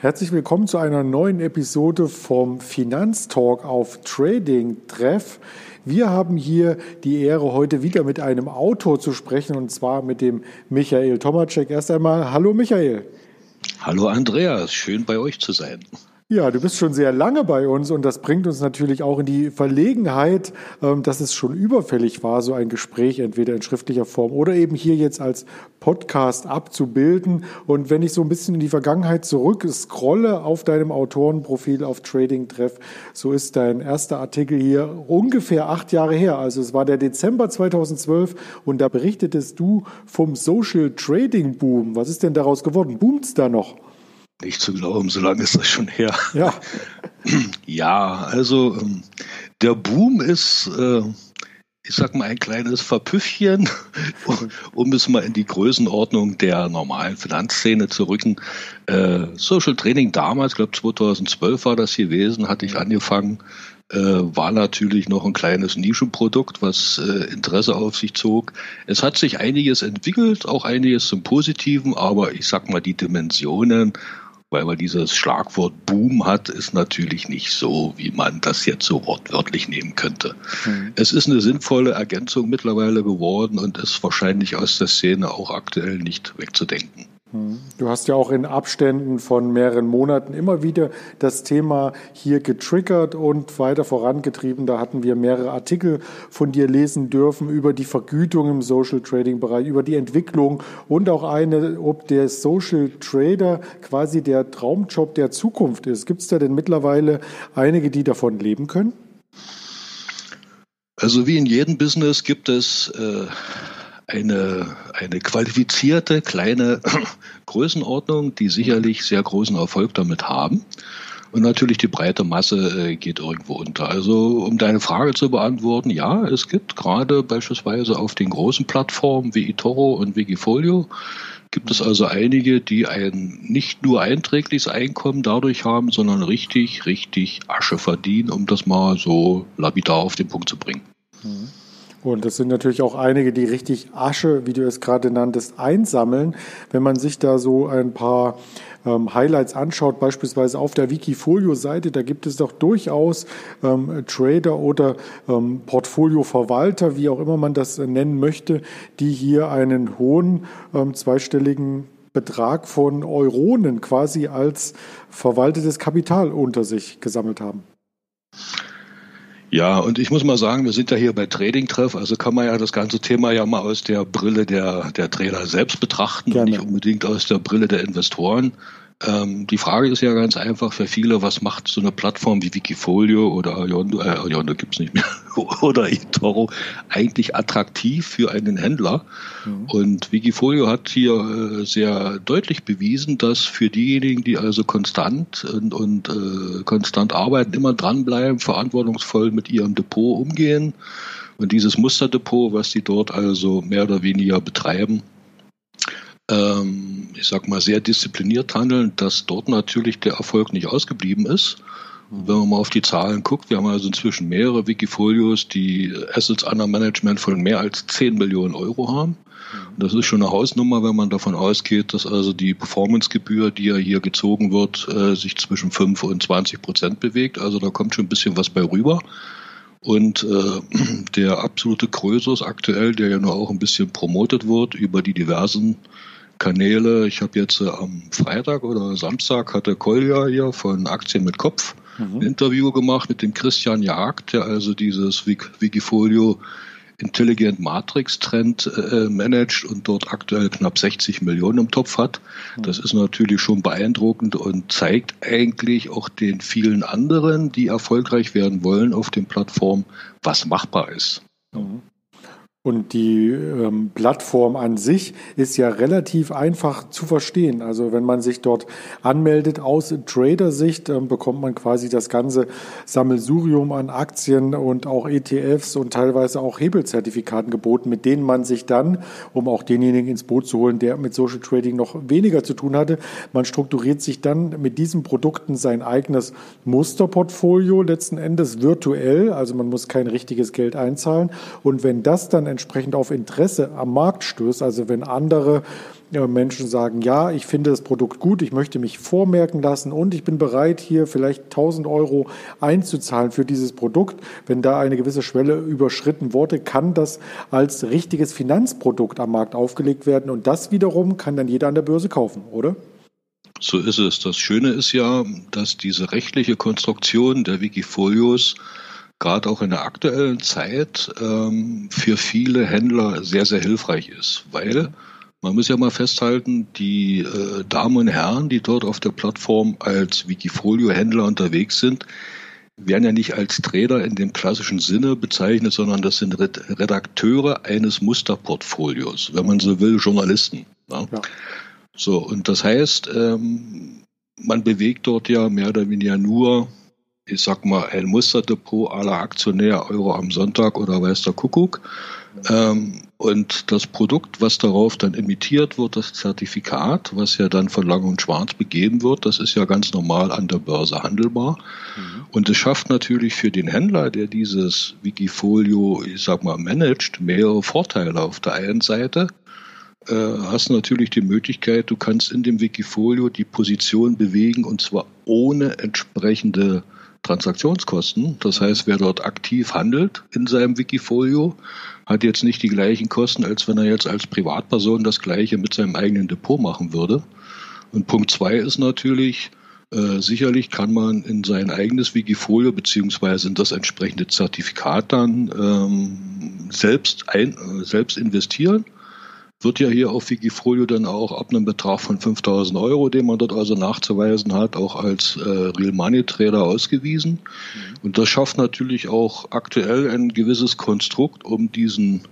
Herzlich willkommen zu einer neuen Episode vom Finanztalk auf Trading Treff. Wir haben hier die Ehre, heute wieder mit einem Autor zu sprechen und zwar mit dem Michael Tomacek. Erst einmal, hallo Michael. Hallo Andreas, schön bei euch zu sein. Ja, du bist schon sehr lange bei uns und das bringt uns natürlich auch in die Verlegenheit, ähm, dass es schon überfällig war, so ein Gespräch entweder in schriftlicher Form oder eben hier jetzt als Podcast abzubilden. Und wenn ich so ein bisschen in die Vergangenheit zurück scrolle auf deinem Autorenprofil auf Trading Treff, so ist dein erster Artikel hier ungefähr acht Jahre her. Also es war der Dezember 2012 und da berichtetest du vom Social Trading Boom. Was ist denn daraus geworden? Boomt's da noch? Nicht zu glauben, so lange ist das schon her. Ja. Ja, also ähm, der Boom ist, äh, ich sag mal, ein kleines Verpüffchen, um es mal in die Größenordnung der normalen Finanzszene zu rücken. Äh, Social Training damals, ich glaube 2012 war das gewesen, hatte ich angefangen äh, war natürlich noch ein kleines Nischenprodukt, was äh, Interesse auf sich zog. Es hat sich einiges entwickelt, auch einiges zum Positiven, aber ich sag mal, die Dimensionen weil man dieses Schlagwort Boom hat, ist natürlich nicht so, wie man das jetzt so wortwörtlich nehmen könnte. Mhm. Es ist eine sinnvolle Ergänzung mittlerweile geworden und ist wahrscheinlich aus der Szene auch aktuell nicht wegzudenken. Du hast ja auch in Abständen von mehreren Monaten immer wieder das Thema hier getriggert und weiter vorangetrieben. Da hatten wir mehrere Artikel von dir lesen dürfen über die Vergütung im Social Trading Bereich, über die Entwicklung und auch eine, ob der Social Trader quasi der Traumjob der Zukunft ist. Gibt es da denn mittlerweile einige, die davon leben können? Also wie in jedem Business gibt es äh, eine, eine qualifizierte kleine Größenordnung, die sicherlich sehr großen Erfolg damit haben. Und natürlich die breite Masse äh, geht irgendwo unter. Also um deine Frage zu beantworten, ja, es gibt gerade beispielsweise auf den großen Plattformen wie eToro und Wikifolio, gibt es also einige, die ein nicht nur einträgliches Einkommen dadurch haben, sondern richtig, richtig Asche verdienen, um das mal so lapidar auf den Punkt zu bringen. Mhm. Und das sind natürlich auch einige, die richtig Asche, wie du es gerade nanntest, einsammeln. Wenn man sich da so ein paar ähm, Highlights anschaut, beispielsweise auf der Wikifolio-Seite, da gibt es doch durchaus ähm, Trader oder ähm, Portfolioverwalter, wie auch immer man das nennen möchte, die hier einen hohen ähm, zweistelligen Betrag von Euronen quasi als verwaltetes Kapital unter sich gesammelt haben. Ja, und ich muss mal sagen, wir sind ja hier bei Trading Treff, also kann man ja das ganze Thema ja mal aus der Brille der, der Trader selbst betrachten Gerne. und nicht unbedingt aus der Brille der Investoren. Ähm, die Frage ist ja ganz einfach für viele, was macht so eine Plattform wie Wikifolio oder Ayondo, äh, Ayondo gibt's nicht mehr, oder eToro eigentlich attraktiv für einen Händler? Mhm. Und Wikifolio hat hier äh, sehr deutlich bewiesen, dass für diejenigen, die also konstant und, und äh, konstant arbeiten, immer dranbleiben, verantwortungsvoll mit ihrem Depot umgehen und dieses Musterdepot, was sie dort also mehr oder weniger betreiben, ähm, ich sag mal, sehr diszipliniert handeln, dass dort natürlich der Erfolg nicht ausgeblieben ist. wenn man mal auf die Zahlen guckt, wir haben also inzwischen mehrere Wikifolios, die Assets under Management von mehr als 10 Millionen Euro haben. Das ist schon eine Hausnummer, wenn man davon ausgeht, dass also die Performancegebühr, die ja hier gezogen wird, äh, sich zwischen 5 und 20 Prozent bewegt. Also da kommt schon ein bisschen was bei rüber. Und äh, der absolute Krösus aktuell, der ja nur auch ein bisschen promotet wird über die diversen Kanäle. Ich habe jetzt äh, am Freitag oder Samstag hatte Kolja hier von Aktien mit Kopf mhm. ein Interview gemacht mit dem Christian Jagd, der also dieses Wikifolio Intelligent Matrix Trend äh, managt und dort aktuell knapp 60 Millionen im Topf hat. Mhm. Das ist natürlich schon beeindruckend und zeigt eigentlich auch den vielen anderen, die erfolgreich werden wollen auf den Plattformen, was machbar ist. Mhm. Und die ähm, Plattform an sich ist ja relativ einfach zu verstehen. Also wenn man sich dort anmeldet aus Trader-Sicht, ähm, bekommt man quasi das ganze Sammelsurium an Aktien und auch ETFs und teilweise auch Hebelzertifikaten geboten, mit denen man sich dann, um auch denjenigen ins Boot zu holen, der mit Social Trading noch weniger zu tun hatte, man strukturiert sich dann mit diesen Produkten sein eigenes Musterportfolio letzten Endes virtuell. Also man muss kein richtiges Geld einzahlen. Und wenn das dann entsprechend auf Interesse am Markt stößt. Also wenn andere äh, Menschen sagen, ja, ich finde das Produkt gut, ich möchte mich vormerken lassen und ich bin bereit, hier vielleicht 1000 Euro einzuzahlen für dieses Produkt. Wenn da eine gewisse Schwelle überschritten wurde, kann das als richtiges Finanzprodukt am Markt aufgelegt werden und das wiederum kann dann jeder an der Börse kaufen, oder? So ist es. Das Schöne ist ja, dass diese rechtliche Konstruktion der Wikifolios gerade auch in der aktuellen Zeit ähm, für viele Händler sehr, sehr hilfreich ist, weil man muss ja mal festhalten, die äh, Damen und Herren, die dort auf der Plattform als Wikifolio-Händler unterwegs sind, werden ja nicht als Trader in dem klassischen Sinne bezeichnet, sondern das sind Redakteure eines Musterportfolios, wenn man so will, Journalisten. Ja? Ja. So, und das heißt, ähm, man bewegt dort ja mehr oder weniger nur ich sag mal, ein Musterdepot aller Aktionär Euro am Sonntag oder weiß der Kuckuck. Ähm, und das Produkt, was darauf dann emittiert wird, das Zertifikat, was ja dann von Lang und Schwarz begeben wird, das ist ja ganz normal an der Börse handelbar. Mhm. Und es schafft natürlich für den Händler, der dieses Wikifolio, ich sag mal, managt, mehrere Vorteile. Auf der einen Seite äh, hast du natürlich die Möglichkeit, du kannst in dem Wikifolio die Position bewegen und zwar ohne entsprechende Transaktionskosten. Das heißt, wer dort aktiv handelt in seinem Wikifolio, hat jetzt nicht die gleichen Kosten, als wenn er jetzt als Privatperson das gleiche mit seinem eigenen Depot machen würde. Und Punkt zwei ist natürlich, äh, sicherlich kann man in sein eigenes Wikifolio beziehungsweise in das entsprechende Zertifikat dann ähm, selbst, ein, äh, selbst investieren wird ja hier auf Wikifolio dann auch ab einem Betrag von 5000 Euro, den man dort also nachzuweisen hat, auch als äh, Real Money Trader ausgewiesen. Mhm. Und das schafft natürlich auch aktuell ein gewisses Konstrukt, um diesen,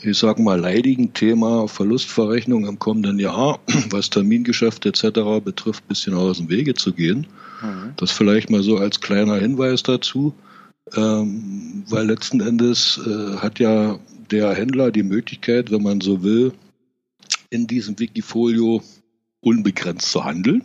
ich sag mal, leidigen Thema Verlustverrechnung im kommenden Jahr, was Termingeschäfte etc. betrifft, ein bisschen aus dem Wege zu gehen. Mhm. Das vielleicht mal so als kleiner Hinweis dazu. Ähm, weil letzten Endes äh, hat ja der Händler die Möglichkeit, wenn man so will, in diesem Wikifolio unbegrenzt zu handeln.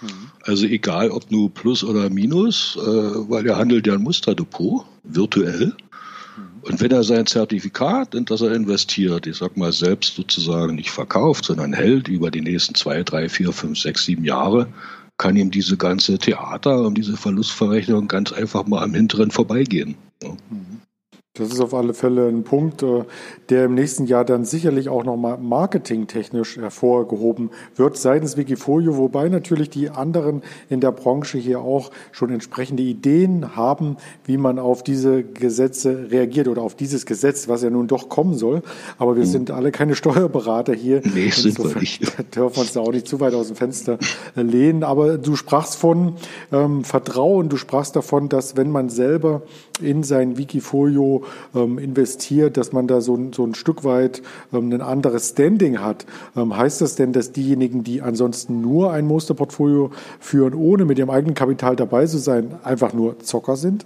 Mhm. Also egal ob nur Plus oder Minus, äh, weil er handelt ja ein Musterdepot, virtuell. Mhm. Und wenn er sein Zertifikat, in das er investiert, ich sag mal selbst sozusagen nicht verkauft, sondern hält über die nächsten zwei, drei, vier, fünf, sechs, sieben Jahre, kann ihm diese ganze Theater und diese Verlustverrechnung ganz einfach mal am hinteren vorbeigehen. Ja. Mhm. Das ist auf alle Fälle ein Punkt, äh, der im nächsten Jahr dann sicherlich auch nochmal marketingtechnisch hervorgehoben wird seitens Wikifolio, wobei natürlich die anderen in der Branche hier auch schon entsprechende Ideen haben, wie man auf diese Gesetze reagiert oder auf dieses Gesetz, was ja nun doch kommen soll. Aber wir mhm. sind alle keine Steuerberater hier. Nee, sind wir nicht. Dürfen uns da auch nicht zu weit aus dem Fenster lehnen. Aber du sprachst von ähm, Vertrauen, du sprachst davon, dass wenn man selber in sein Wikifolio ähm, investiert, dass man da so, so ein Stück weit ähm, ein anderes Standing hat. Ähm, heißt das denn, dass diejenigen, die ansonsten nur ein Musterportfolio führen, ohne mit ihrem eigenen Kapital dabei zu sein, einfach nur Zocker sind?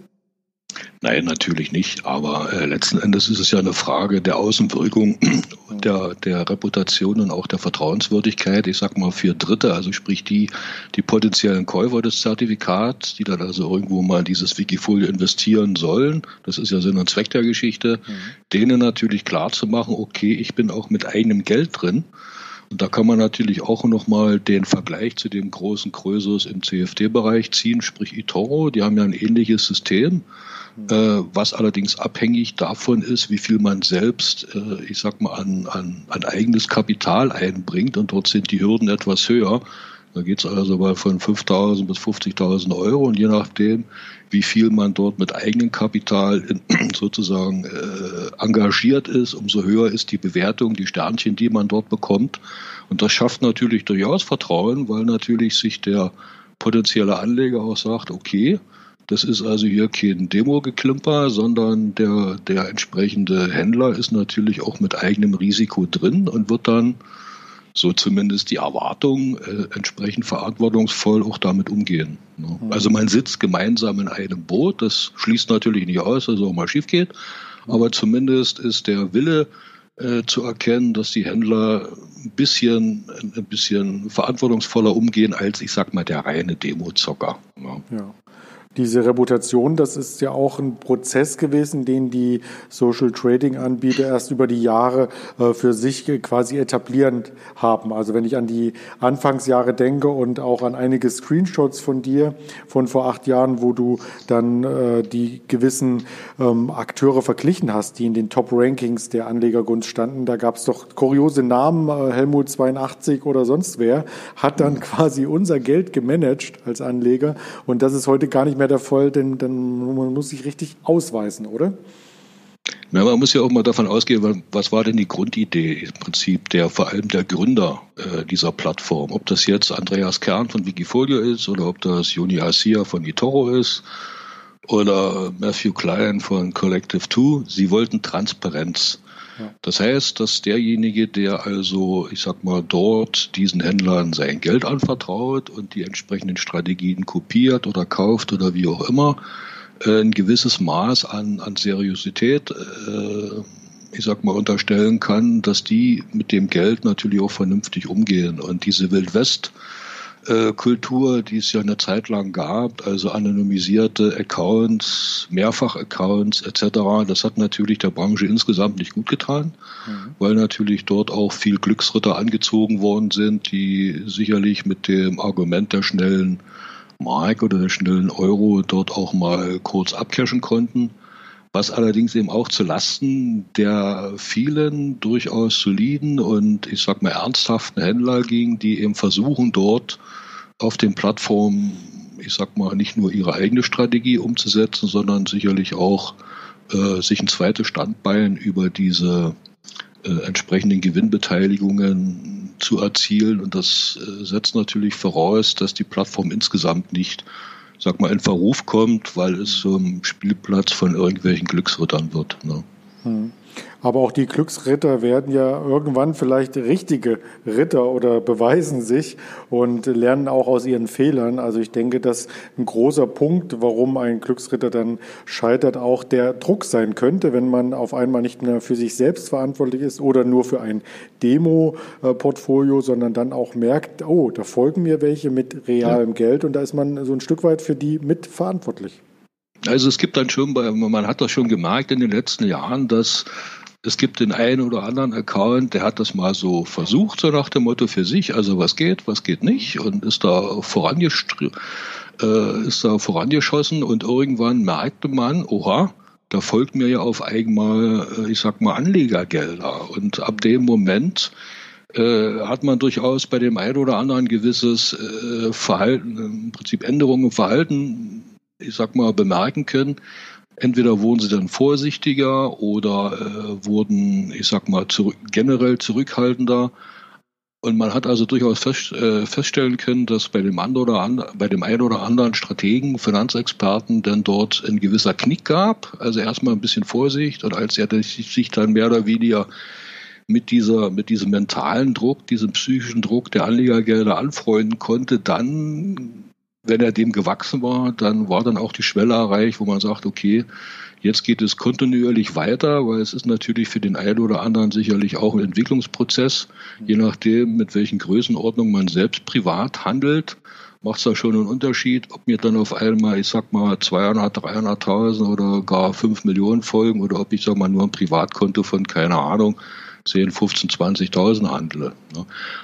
Nein, natürlich nicht. Aber äh, letzten Endes ist es ja eine Frage der Außenwirkung, der, der Reputation und auch der Vertrauenswürdigkeit. Ich sag mal für Dritte, also sprich die, die potenziellen Käufer des Zertifikats, die dann also irgendwo mal dieses Wikifolio investieren sollen. Das ist ja Sinn und Zweck der Geschichte. Mhm. Denen natürlich klar zu machen, okay, ich bin auch mit eigenem Geld drin. Und da kann man natürlich auch nochmal den Vergleich zu dem großen Krösus im CFD-Bereich ziehen, sprich eToro. Die haben ja ein ähnliches System. Äh, was allerdings abhängig davon ist, wie viel man selbst, äh, ich sag mal, an, an, an eigenes Kapital einbringt. Und dort sind die Hürden etwas höher. Da geht es also mal von 5.000 bis 50.000 Euro und je nachdem, wie viel man dort mit eigenem Kapital in, sozusagen äh, engagiert ist, umso höher ist die Bewertung, die Sternchen, die man dort bekommt. Und das schafft natürlich durchaus Vertrauen, weil natürlich sich der potenzielle Anleger auch sagt, okay, das ist also hier kein Demo-Geklimper, sondern der, der entsprechende Händler ist natürlich auch mit eigenem Risiko drin und wird dann, so zumindest die Erwartung, äh, entsprechend verantwortungsvoll auch damit umgehen. Ne? Mhm. Also man sitzt gemeinsam in einem Boot, das schließt natürlich nicht aus, dass es auch mal schief geht, aber zumindest ist der Wille, äh, zu erkennen, dass die Händler ein bisschen, ein bisschen verantwortungsvoller umgehen als, ich sag mal, der reine Demo-Zocker. Ja. ja. Diese Reputation, das ist ja auch ein Prozess gewesen, den die Social Trading Anbieter erst über die Jahre äh, für sich quasi etablierend haben. Also wenn ich an die Anfangsjahre denke und auch an einige Screenshots von dir von vor acht Jahren, wo du dann äh, die gewissen ähm, Akteure verglichen hast, die in den Top-Rankings der Anlegergunst standen, da gab es doch kuriose Namen, äh, Helmut 82 oder sonst wer, hat dann quasi unser Geld gemanagt als Anleger und das ist heute gar nicht mehr Fall, denn dann man muss sich richtig ausweisen, oder? Ja, man muss ja auch mal davon ausgehen, was war denn die Grundidee im Prinzip der vor allem der Gründer äh, dieser Plattform? Ob das jetzt Andreas Kern von Wikifolio ist oder ob das Juni Asia von eToro ist oder Matthew Klein von Collective 2. Sie wollten Transparenz. Das heißt, dass derjenige, der also, ich sag mal, dort diesen Händlern sein Geld anvertraut und die entsprechenden Strategien kopiert oder kauft oder wie auch immer, äh, ein gewisses Maß an, an Seriosität, äh, ich sag mal, unterstellen kann, dass die mit dem Geld natürlich auch vernünftig umgehen. Und diese Wildwest- äh, Kultur, die es ja eine Zeit lang gab, also anonymisierte Accounts, Mehrfach-Accounts etc., das hat natürlich der Branche insgesamt nicht gut getan, mhm. weil natürlich dort auch viel Glücksritter angezogen worden sind, die sicherlich mit dem Argument der schnellen Mark oder der schnellen Euro dort auch mal kurz abcashen konnten was allerdings eben auch zu Lasten der vielen durchaus soliden und ich sag mal ernsthaften Händler ging, die eben versuchen dort auf den Plattformen, ich sag mal, nicht nur ihre eigene Strategie umzusetzen, sondern sicherlich auch äh, sich ein zweites Standbein über diese äh, entsprechenden Gewinnbeteiligungen zu erzielen. Und das äh, setzt natürlich voraus, dass die Plattform insgesamt nicht sag mal, in Verruf kommt, weil es zum Spielplatz von irgendwelchen Glücksrittern wird. Ne? Hm. Aber auch die Glücksritter werden ja irgendwann vielleicht richtige Ritter oder beweisen sich und lernen auch aus ihren Fehlern. Also ich denke, dass ein großer Punkt, warum ein Glücksritter dann scheitert, auch der Druck sein könnte, wenn man auf einmal nicht mehr für sich selbst verantwortlich ist oder nur für ein Demo-Portfolio, sondern dann auch merkt, oh, da folgen mir welche mit realem. Geld und da ist man so ein Stück weit für die mitverantwortlich. Also es gibt dann schon, man hat das schon gemerkt in den letzten Jahren, dass es gibt den einen oder anderen Account, der hat das mal so versucht, so nach dem Motto für sich, also was geht, was geht nicht und ist da äh, ist da vorangeschossen und irgendwann merkte man, oha, da folgt mir ja auf einmal, äh, ich sag mal, Anlegergelder. Und ab dem Moment äh, hat man durchaus bei dem einen oder anderen gewisses äh, Verhalten, im Prinzip Änderungen im Verhalten ich sag mal, bemerken können. Entweder wurden sie dann vorsichtiger oder äh, wurden, ich sag mal, zurück, generell zurückhaltender. Und man hat also durchaus fest, äh, feststellen können, dass bei dem, anderen oder and, bei dem einen oder anderen Strategen, Finanzexperten, dann dort ein gewisser Knick gab. Also erstmal ein bisschen Vorsicht und als er sich dann mehr oder weniger mit dieser, mit diesem mentalen Druck, diesem psychischen Druck der Anlegergelder anfreunden konnte, dann wenn er dem gewachsen war, dann war dann auch die Schwelle erreicht, wo man sagt, okay, jetzt geht es kontinuierlich weiter, weil es ist natürlich für den einen oder anderen sicherlich auch ein Entwicklungsprozess. Je nachdem, mit welchen Größenordnungen man selbst privat handelt, macht es da schon einen Unterschied, ob mir dann auf einmal, ich sag mal, 200, 300.000 oder gar 5 Millionen folgen oder ob ich, sag mal, nur ein Privatkonto von, keine Ahnung, 10, 15, 20.000 handle.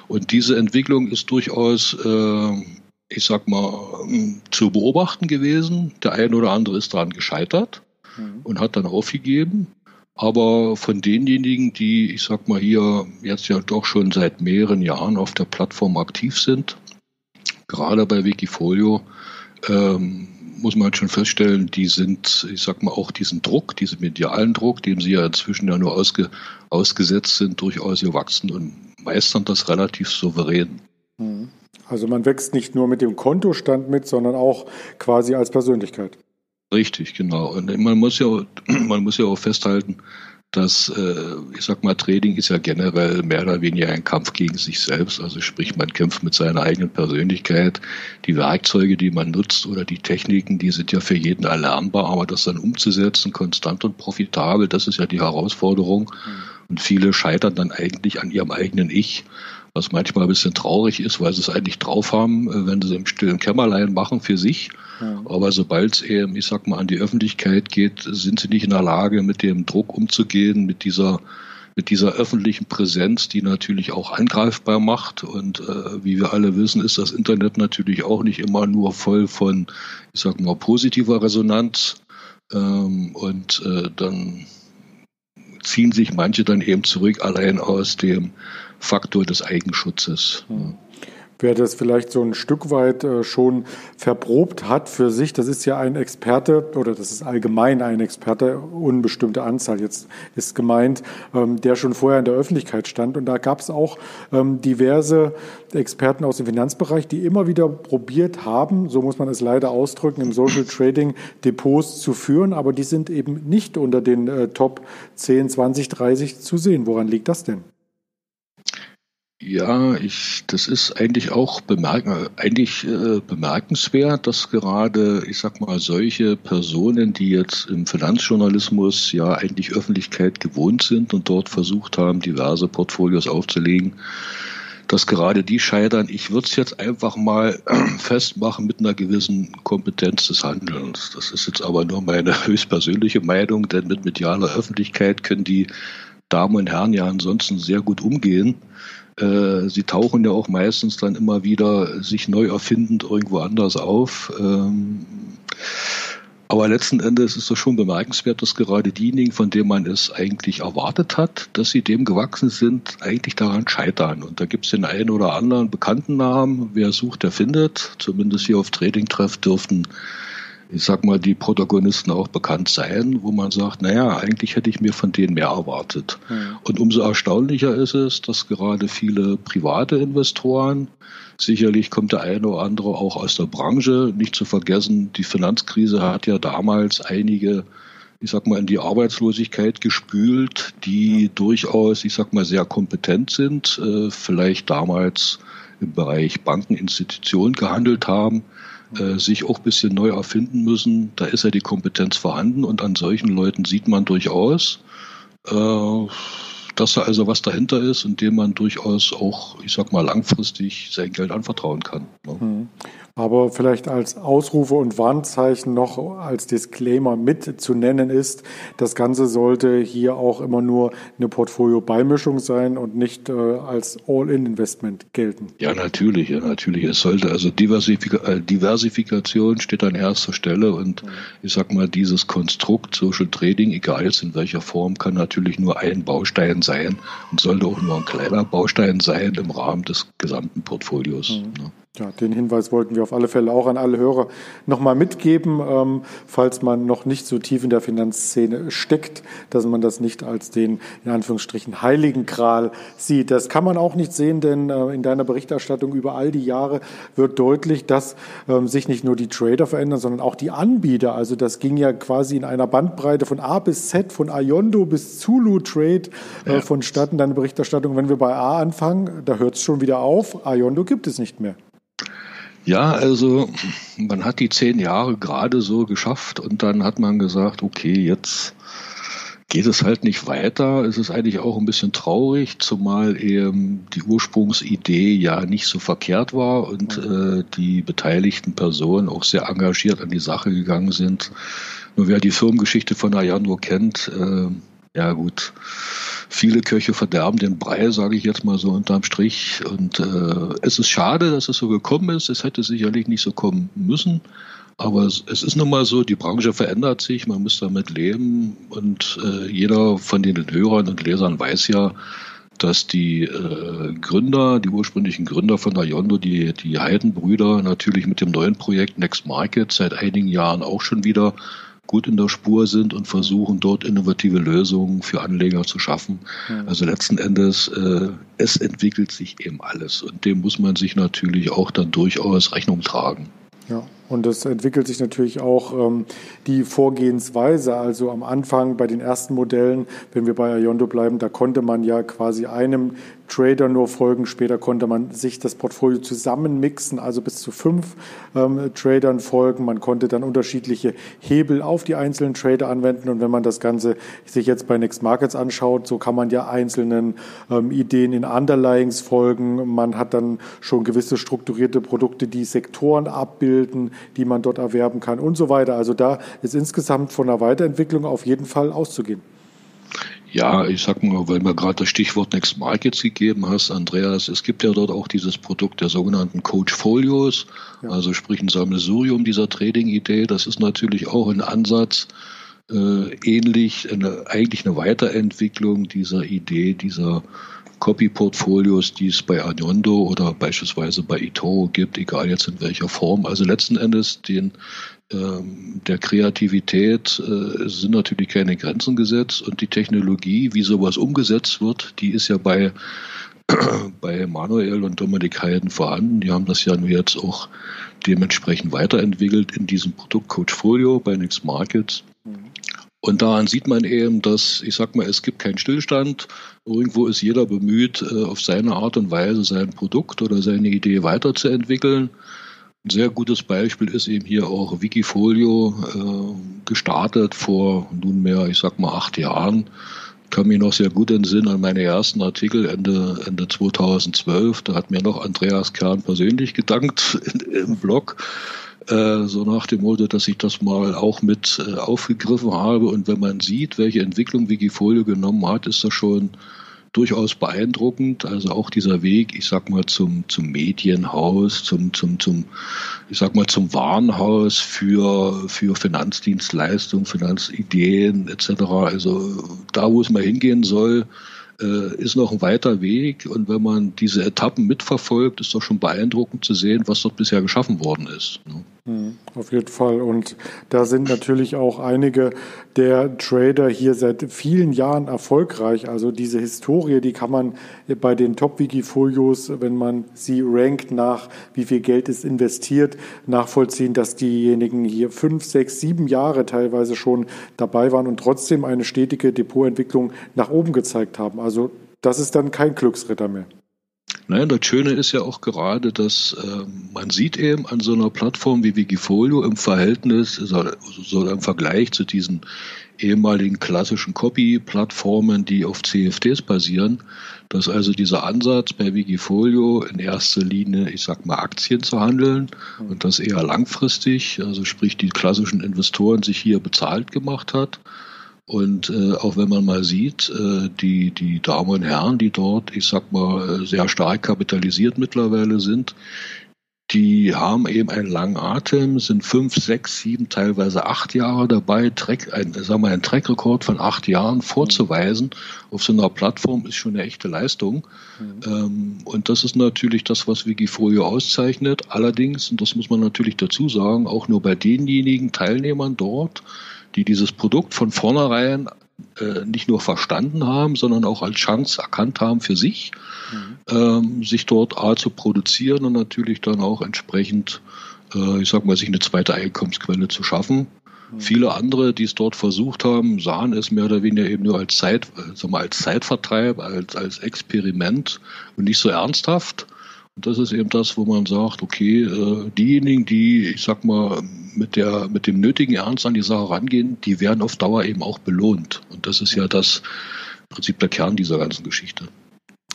Und diese Entwicklung ist durchaus äh, ich sag mal, ähm, zu beobachten gewesen. Der eine oder andere ist daran gescheitert mhm. und hat dann aufgegeben. Aber von denjenigen, die, ich sag mal, hier jetzt ja doch schon seit mehreren Jahren auf der Plattform aktiv sind, gerade bei Wikifolio, ähm, muss man halt schon feststellen, die sind, ich sag mal, auch diesen Druck, diesen medialen Druck, dem sie ja inzwischen ja nur ausge, ausgesetzt sind, durchaus gewachsen und meistern das relativ souverän. Mhm. Also man wächst nicht nur mit dem Kontostand mit, sondern auch quasi als Persönlichkeit. Richtig, genau. Und man muss ja, man muss ja auch festhalten, dass, äh, ich sag mal, Trading ist ja generell mehr oder weniger ein Kampf gegen sich selbst. Also sprich, man kämpft mit seiner eigenen Persönlichkeit. Die Werkzeuge, die man nutzt oder die Techniken, die sind ja für jeden erlernbar, aber das dann umzusetzen, konstant und profitabel, das ist ja die Herausforderung. Mhm. Und viele scheitern dann eigentlich an ihrem eigenen Ich was manchmal ein bisschen traurig ist, weil sie es eigentlich drauf haben, äh, wenn sie es im stillen Kämmerlein machen für sich. Ja. Aber sobald es eben, ich sag mal, an die Öffentlichkeit geht, sind sie nicht in der Lage, mit dem Druck umzugehen, mit dieser mit dieser öffentlichen Präsenz, die natürlich auch angreifbar macht. Und äh, wie wir alle wissen, ist das Internet natürlich auch nicht immer nur voll von, ich sag mal, positiver Resonanz. Ähm, und äh, dann ziehen sich manche dann eben zurück, allein aus dem Faktor des Eigenschutzes. Mhm wer das vielleicht so ein Stück weit äh, schon verprobt hat für sich, das ist ja ein Experte oder das ist allgemein ein Experte, unbestimmte Anzahl jetzt ist gemeint, ähm, der schon vorher in der Öffentlichkeit stand. Und da gab es auch ähm, diverse Experten aus dem Finanzbereich, die immer wieder probiert haben, so muss man es leider ausdrücken, im Social Trading Depots zu führen, aber die sind eben nicht unter den äh, Top 10, 20, 30 zu sehen. Woran liegt das denn? Ja, ich, das ist eigentlich auch bemerk eigentlich äh, bemerkenswert, dass gerade, ich sag mal, solche Personen, die jetzt im Finanzjournalismus ja eigentlich Öffentlichkeit gewohnt sind und dort versucht haben, diverse Portfolios aufzulegen, dass gerade die scheitern. Ich würde es jetzt einfach mal festmachen mit einer gewissen Kompetenz des Handelns. Das ist jetzt aber nur meine höchstpersönliche Meinung, denn mit medialer Öffentlichkeit können die Damen und Herren ja ansonsten sehr gut umgehen. Äh, sie tauchen ja auch meistens dann immer wieder sich neu erfindend irgendwo anders auf. Ähm, aber letzten Endes ist es schon bemerkenswert, dass gerade diejenigen, von denen man es eigentlich erwartet hat, dass sie dem gewachsen sind, eigentlich daran scheitern. Und da gibt es den einen oder anderen bekannten Namen. Wer sucht, der findet. Zumindest hier auf Trading Treff dürften ich sag mal, die Protagonisten auch bekannt sein, wo man sagt, naja, eigentlich hätte ich mir von denen mehr erwartet. Mhm. Und umso erstaunlicher ist es, dass gerade viele private Investoren, sicherlich kommt der eine oder andere auch aus der Branche, nicht zu vergessen, die Finanzkrise hat ja damals einige ich sag mal, in die Arbeitslosigkeit gespült, die durchaus, ich sag mal, sehr kompetent sind, äh, vielleicht damals im Bereich Bankeninstitutionen gehandelt haben, äh, sich auch ein bisschen neu erfinden müssen. Da ist ja die Kompetenz vorhanden und an solchen Leuten sieht man durchaus, äh, dass da also was dahinter ist, in dem man durchaus auch, ich sag mal, langfristig sein Geld anvertrauen kann. Ne? Mhm. Aber vielleicht als Ausrufe und Warnzeichen noch als Disclaimer mit zu nennen ist, das Ganze sollte hier auch immer nur eine Portfolio-Beimischung sein und nicht äh, als All-in-Investment gelten. Ja, natürlich, ja, natürlich. Es sollte also Diversifika äh, Diversifikation steht an erster Stelle und ich sag mal, dieses Konstrukt Social Trading, egal jetzt in welcher Form, kann natürlich nur ein Baustein sein und sollte auch nur ein kleiner Baustein sein im Rahmen des gesamten Portfolios. Mhm. Ne? Ja, den Hinweis wollten wir auf alle Fälle auch an alle Hörer nochmal mitgeben, ähm, falls man noch nicht so tief in der Finanzszene steckt, dass man das nicht als den, in Anführungsstrichen, heiligen Kral sieht. Das kann man auch nicht sehen, denn äh, in deiner Berichterstattung über all die Jahre wird deutlich, dass ähm, sich nicht nur die Trader verändern, sondern auch die Anbieter. Also das ging ja quasi in einer Bandbreite von A bis Z, von Ayondo bis Zulu Trade äh, ja. vonstatten. Deine Berichterstattung, wenn wir bei A anfangen, da hört es schon wieder auf. Ayondo gibt es nicht mehr. Ja, also man hat die zehn Jahre gerade so geschafft und dann hat man gesagt, okay, jetzt geht es halt nicht weiter. Es ist eigentlich auch ein bisschen traurig, zumal eben die Ursprungsidee ja nicht so verkehrt war und äh, die beteiligten Personen auch sehr engagiert an die Sache gegangen sind. Nur wer die Firmengeschichte von Ayano kennt, äh, ja gut, viele Köche verderben den Brei, sage ich jetzt mal so unterm Strich. Und äh, es ist schade, dass es so gekommen ist. Es hätte sicherlich nicht so kommen müssen. Aber es, ist nun mal so, die Branche verändert sich, man muss damit leben. Und äh, jeder von den Hörern und Lesern weiß ja, dass die äh, Gründer, die ursprünglichen Gründer von Ayondo, die, die Heidenbrüder, natürlich mit dem neuen Projekt Next Market seit einigen Jahren auch schon wieder gut in der Spur sind und versuchen dort innovative Lösungen für Anleger zu schaffen. Mhm. Also letzten Endes, äh, es entwickelt sich eben alles und dem muss man sich natürlich auch dann durchaus Rechnung tragen. Ja. Und es entwickelt sich natürlich auch ähm, die Vorgehensweise. Also am Anfang bei den ersten Modellen, wenn wir bei Ayondo bleiben, da konnte man ja quasi einem Trader nur folgen. Später konnte man sich das Portfolio zusammenmixen, also bis zu fünf ähm, Tradern folgen. Man konnte dann unterschiedliche Hebel auf die einzelnen Trader anwenden. Und wenn man das Ganze sich jetzt bei Next Markets anschaut, so kann man ja einzelnen ähm, Ideen in Underlyings folgen. Man hat dann schon gewisse strukturierte Produkte, die Sektoren abbilden, die man dort erwerben kann und so weiter. Also da ist insgesamt von der Weiterentwicklung auf jeden Fall auszugehen. Ja, ich sag mal, weil mir gerade das Stichwort Next Markets gegeben hast, Andreas, es gibt ja dort auch dieses Produkt der sogenannten Coachfolios, ja. also sprich ein Sammelsurium dieser Trading-Idee. Das ist natürlich auch ein Ansatz, äh, ähnlich, eine, eigentlich eine Weiterentwicklung dieser Idee, dieser Copy-Portfolios, die es bei Anyondo oder beispielsweise bei eToro gibt, egal jetzt in welcher Form. Also letzten Endes den ähm, der Kreativität äh, sind natürlich keine Grenzen gesetzt und die Technologie, wie sowas umgesetzt wird, die ist ja bei, bei Manuel und Dominik Heiden vorhanden. Die haben das ja nur jetzt auch dementsprechend weiterentwickelt in diesem Produkt Coachfolio bei Next Markets. Und daran sieht man eben, dass, ich sag mal, es gibt keinen Stillstand. Irgendwo ist jeder bemüht, äh, auf seine Art und Weise sein Produkt oder seine Idee weiterzuentwickeln. Ein sehr gutes Beispiel ist eben hier auch Wikifolio, äh, gestartet vor nunmehr, ich sag mal, acht Jahren. Ich kann mich noch sehr gut entsinnen an meine ersten Artikel Ende, Ende 2012. Da hat mir noch Andreas Kern persönlich gedankt im Blog. Äh, so nach dem Motto, dass ich das mal auch mit äh, aufgegriffen habe. Und wenn man sieht, welche Entwicklung Wikifolio genommen hat, ist das schon durchaus beeindruckend. Also auch dieser Weg, ich sag mal, zum, zum Medienhaus, zum, zum, zum, ich sag mal, zum Warenhaus für, für Finanzdienstleistungen, Finanzideen etc. Also da, wo es mal hingehen soll, äh, ist noch ein weiter Weg. Und wenn man diese Etappen mitverfolgt, ist doch schon beeindruckend zu sehen, was dort bisher geschaffen worden ist. Ne? Hm, auf jeden Fall. Und da sind natürlich auch einige der Trader hier seit vielen Jahren erfolgreich. Also diese Historie, die kann man bei den Top-Wikifolios, wenn man sie rankt nach, wie viel Geld ist investiert, nachvollziehen, dass diejenigen hier fünf, sechs, sieben Jahre teilweise schon dabei waren und trotzdem eine stetige Depotentwicklung nach oben gezeigt haben. Also das ist dann kein Glücksritter mehr. Naja, das Schöne ist ja auch gerade, dass äh, man sieht eben an so einer Plattform wie Wikifolio im Verhältnis, so, so im Vergleich zu diesen ehemaligen klassischen Copy-Plattformen, die auf CFDs basieren, dass also dieser Ansatz bei Wikifolio in erster Linie, ich sag mal, Aktien zu handeln und das eher langfristig, also sprich die klassischen Investoren sich hier bezahlt gemacht hat und äh, auch wenn man mal sieht, äh, die, die Damen und Herren, die dort, ich sag mal, sehr stark kapitalisiert mittlerweile sind, die haben eben einen langen Atem, sind fünf, sechs, sieben, teilweise acht Jahre dabei, Track, ein, sagen wir, ein Trackrekord von acht Jahren vorzuweisen auf so einer Plattform ist schon eine echte Leistung. Mhm. Ähm, und das ist natürlich das, was Wikifolio auszeichnet. Allerdings, und das muss man natürlich dazu sagen, auch nur bei denjenigen Teilnehmern dort, die dieses Produkt von vornherein äh, nicht nur verstanden haben, sondern auch als Chance erkannt haben für sich, mhm. ähm, sich dort A zu produzieren und natürlich dann auch entsprechend, äh, ich sag mal, sich eine zweite Einkommensquelle zu schaffen. Mhm. Viele andere, die es dort versucht haben, sahen es mehr oder weniger eben nur als Zeit, äh, sag mal, als Zeitvertreib, als, als Experiment und nicht so ernsthaft. Das ist eben das, wo man sagt, okay, äh, diejenigen, die, ich sag mal, mit der, mit dem nötigen Ernst an die Sache rangehen, die werden auf Dauer eben auch belohnt. Und das ist ja das Prinzip der Kern dieser ganzen Geschichte.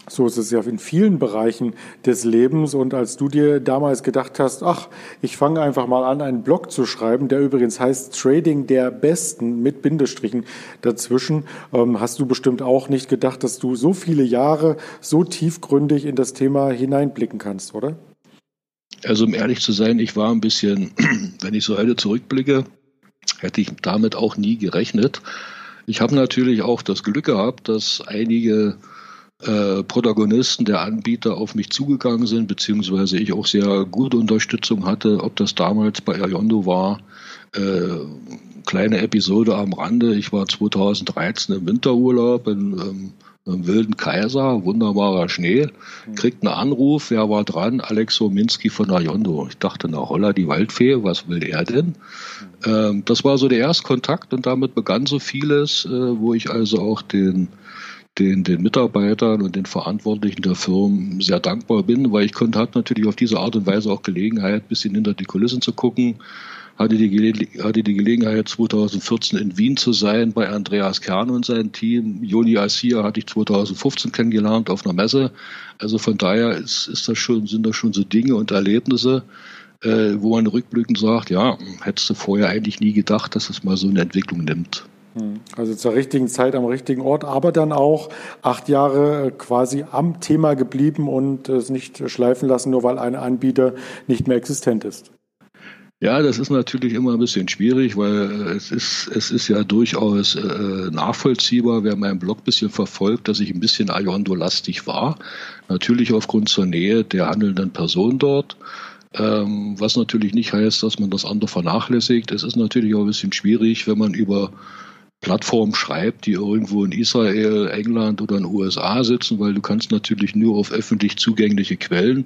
So ist es ja in vielen Bereichen des Lebens. Und als du dir damals gedacht hast, ach, ich fange einfach mal an, einen Blog zu schreiben, der übrigens heißt Trading der Besten mit Bindestrichen dazwischen, ähm, hast du bestimmt auch nicht gedacht, dass du so viele Jahre so tiefgründig in das Thema hineinblicken kannst, oder? Also um ehrlich zu sein, ich war ein bisschen, wenn ich so heute zurückblicke, hätte ich damit auch nie gerechnet. Ich habe natürlich auch das Glück gehabt, dass einige äh, Protagonisten der Anbieter auf mich zugegangen sind, beziehungsweise ich auch sehr gute Unterstützung hatte, ob das damals bei Ayondo war. Äh, kleine Episode am Rande. Ich war 2013 im Winterurlaub in ähm, im wilden Kaiser, wunderbarer Schnee, mhm. kriegt einen Anruf, wer war dran? Alex Minski von Ayondo. Ich dachte, na holla, die Waldfee, was will er denn? Mhm. Ähm, das war so der Erstkontakt und damit begann so vieles, äh, wo ich also auch den den, den Mitarbeitern und den Verantwortlichen der Firmen sehr dankbar bin, weil ich konnte halt natürlich auf diese Art und Weise auch Gelegenheit, ein bisschen hinter die Kulissen zu gucken. Hatte die, hatte die Gelegenheit, 2014 in Wien zu sein bei Andreas Kern und seinem Team. Joni Asia hatte ich 2015 kennengelernt auf einer Messe. Also von daher ist, ist das schon, sind das schon so Dinge und Erlebnisse, äh, wo man rückblickend sagt, ja, hättest du vorher eigentlich nie gedacht, dass es mal so eine Entwicklung nimmt. Also zur richtigen Zeit am richtigen Ort, aber dann auch acht Jahre quasi am Thema geblieben und es nicht schleifen lassen, nur weil ein Anbieter nicht mehr existent ist. Ja, das ist natürlich immer ein bisschen schwierig, weil es ist, es ist ja durchaus äh, nachvollziehbar, wer meinen Blog ein bisschen verfolgt, dass ich ein bisschen Ayondo-lastig war. Natürlich aufgrund zur Nähe der handelnden Person dort. Ähm, was natürlich nicht heißt, dass man das andere vernachlässigt. Es ist natürlich auch ein bisschen schwierig, wenn man über Plattform schreibt, die irgendwo in Israel, England oder in den USA sitzen, weil du kannst natürlich nur auf öffentlich zugängliche Quellen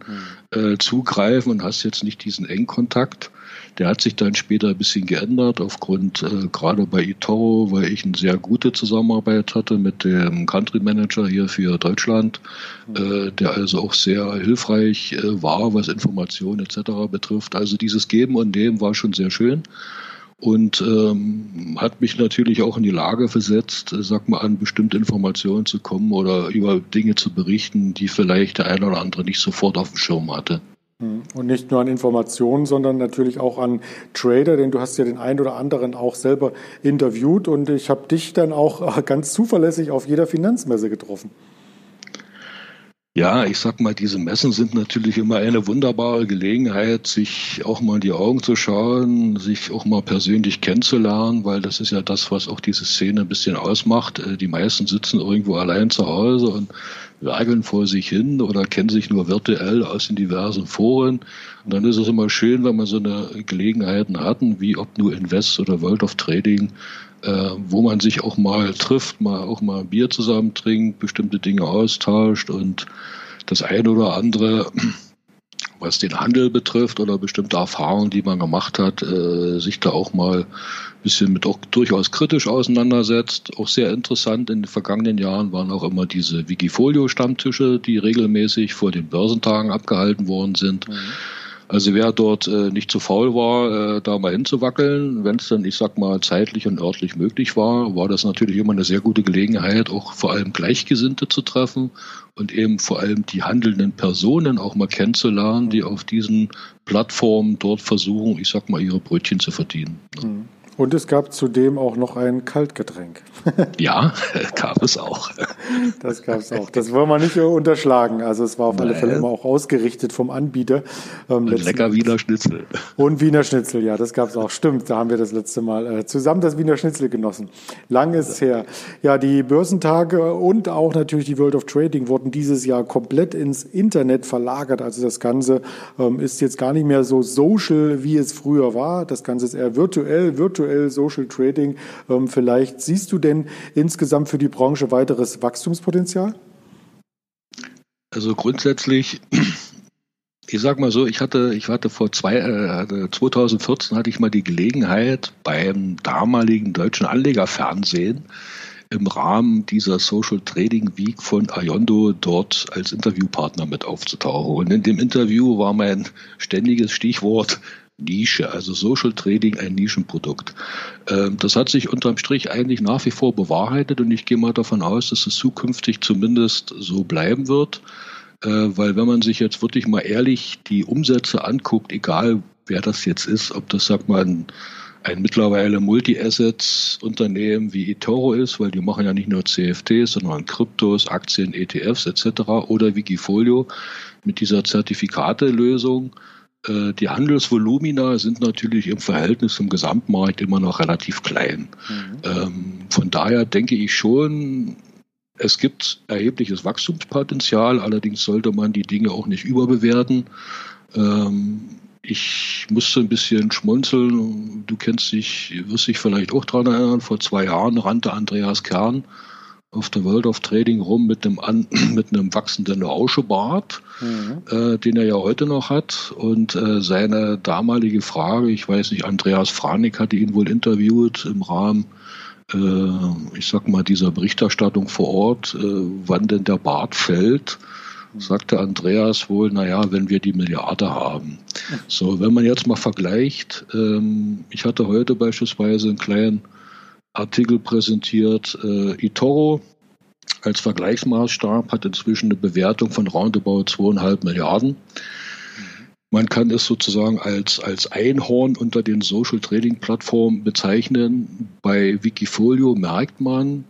mhm. äh, zugreifen und hast jetzt nicht diesen Engkontakt. Der hat sich dann später ein bisschen geändert, aufgrund äh, gerade bei eToro, weil ich eine sehr gute Zusammenarbeit hatte mit dem Country Manager hier für Deutschland, mhm. äh, der also auch sehr hilfreich äh, war, was Informationen etc. betrifft. Also dieses Geben und Nehmen war schon sehr schön und ähm, hat mich natürlich auch in die Lage versetzt, äh, sag mal, an bestimmte Informationen zu kommen oder über Dinge zu berichten, die vielleicht der eine oder andere nicht sofort auf dem Schirm hatte. Hm. Und nicht nur an Informationen, sondern natürlich auch an Trader, denn du hast ja den einen oder anderen auch selber interviewt und ich habe dich dann auch ganz zuverlässig auf jeder Finanzmesse getroffen. Ja, ich sag mal, diese Messen sind natürlich immer eine wunderbare Gelegenheit, sich auch mal in die Augen zu schauen, sich auch mal persönlich kennenzulernen, weil das ist ja das, was auch diese Szene ein bisschen ausmacht. Äh, die meisten sitzen irgendwo allein zu Hause und werkeln vor sich hin oder kennen sich nur virtuell aus den diversen Foren. Und dann ist es immer schön, wenn man so eine Gelegenheiten hatten, wie ob nur Invest oder World of Trading, äh, wo man sich auch mal trifft, mal auch mal Bier zusammen trinkt, bestimmte Dinge austauscht und das eine oder andere, was den Handel betrifft oder bestimmte Erfahrungen, die man gemacht hat, äh, sich da auch mal ein bisschen mit auch durchaus kritisch auseinandersetzt. Auch sehr interessant in den vergangenen Jahren waren auch immer diese Wikifolio-Stammtische, die regelmäßig vor den Börsentagen abgehalten worden sind. Mhm also wer dort äh, nicht zu faul war, äh, da mal hinzuwackeln, wenn es dann, ich sag mal, zeitlich und örtlich möglich war, war das natürlich immer eine sehr gute Gelegenheit, auch vor allem Gleichgesinnte zu treffen und eben vor allem die handelnden Personen auch mal kennenzulernen, die auf diesen Plattformen dort versuchen, ich sag mal, ihre Brötchen zu verdienen. Mhm. Und es gab zudem auch noch ein Kaltgetränk. ja, gab es auch. Das gab es auch. Das wollen wir nicht unterschlagen. Also es war auf Nein. alle Fälle immer auch ausgerichtet vom Anbieter. Ähm, lecker Wiener Schnitzel. Und Wiener Schnitzel, ja, das gab es auch. Stimmt, da haben wir das letzte Mal äh, zusammen das Wiener Schnitzel genossen. Lang ist es her. Ja, die Börsentage und auch natürlich die World of Trading wurden dieses Jahr komplett ins Internet verlagert. Also das Ganze ähm, ist jetzt gar nicht mehr so social, wie es früher war. Das Ganze ist eher virtuell, virtuell aktuell Social Trading. Ähm, vielleicht siehst du denn insgesamt für die Branche weiteres Wachstumspotenzial? Also grundsätzlich ich sag mal so, ich hatte, ich hatte vor zwei, äh, 2014 hatte ich mal die Gelegenheit beim damaligen deutschen Anlegerfernsehen im Rahmen dieser Social Trading Week von Ayondo dort als Interviewpartner mit aufzutauchen. Und in dem Interview war mein ständiges Stichwort Nische, also Social Trading ein Nischenprodukt. Ähm, das hat sich unterm Strich eigentlich nach wie vor bewahrheitet und ich gehe mal davon aus, dass es zukünftig zumindest so bleiben wird, äh, weil wenn man sich jetzt wirklich mal ehrlich die Umsätze anguckt, egal wer das jetzt ist, ob das sagt man ein mittlerweile Multi-Assets-Unternehmen wie eToro ist, weil die machen ja nicht nur CFTs, sondern Kryptos, Aktien, ETFs etc. oder Wikifolio mit dieser Zertifikate-Lösung äh, die Handelsvolumina sind natürlich im Verhältnis zum Gesamtmarkt immer noch relativ klein. Mhm. Ähm, von daher denke ich schon, es gibt erhebliches Wachstumspotenzial, allerdings sollte man die Dinge auch nicht überbewerten. Ähm, ich musste ein bisschen schmunzeln. Du kennst dich, wirst dich vielleicht auch daran erinnern, vor zwei Jahren rannte Andreas Kern auf der World of Trading rum mit einem, an, mit einem wachsenden Rauschebart, mhm. äh, den er ja heute noch hat. Und äh, seine damalige Frage, ich weiß nicht, Andreas Franik hatte ihn wohl interviewt im Rahmen äh, ich sag mal, dieser Berichterstattung vor Ort, äh, wann denn der Bart fällt, sagte Andreas wohl, naja, wenn wir die Milliarde haben. So, wenn man jetzt mal vergleicht, ähm, ich hatte heute beispielsweise einen kleinen Artikel präsentiert, äh, eToro als Vergleichsmaßstab hat inzwischen eine Bewertung von roundabout zweieinhalb Milliarden. Man kann es sozusagen als, als Einhorn unter den Social Trading Plattformen bezeichnen. Bei Wikifolio merkt man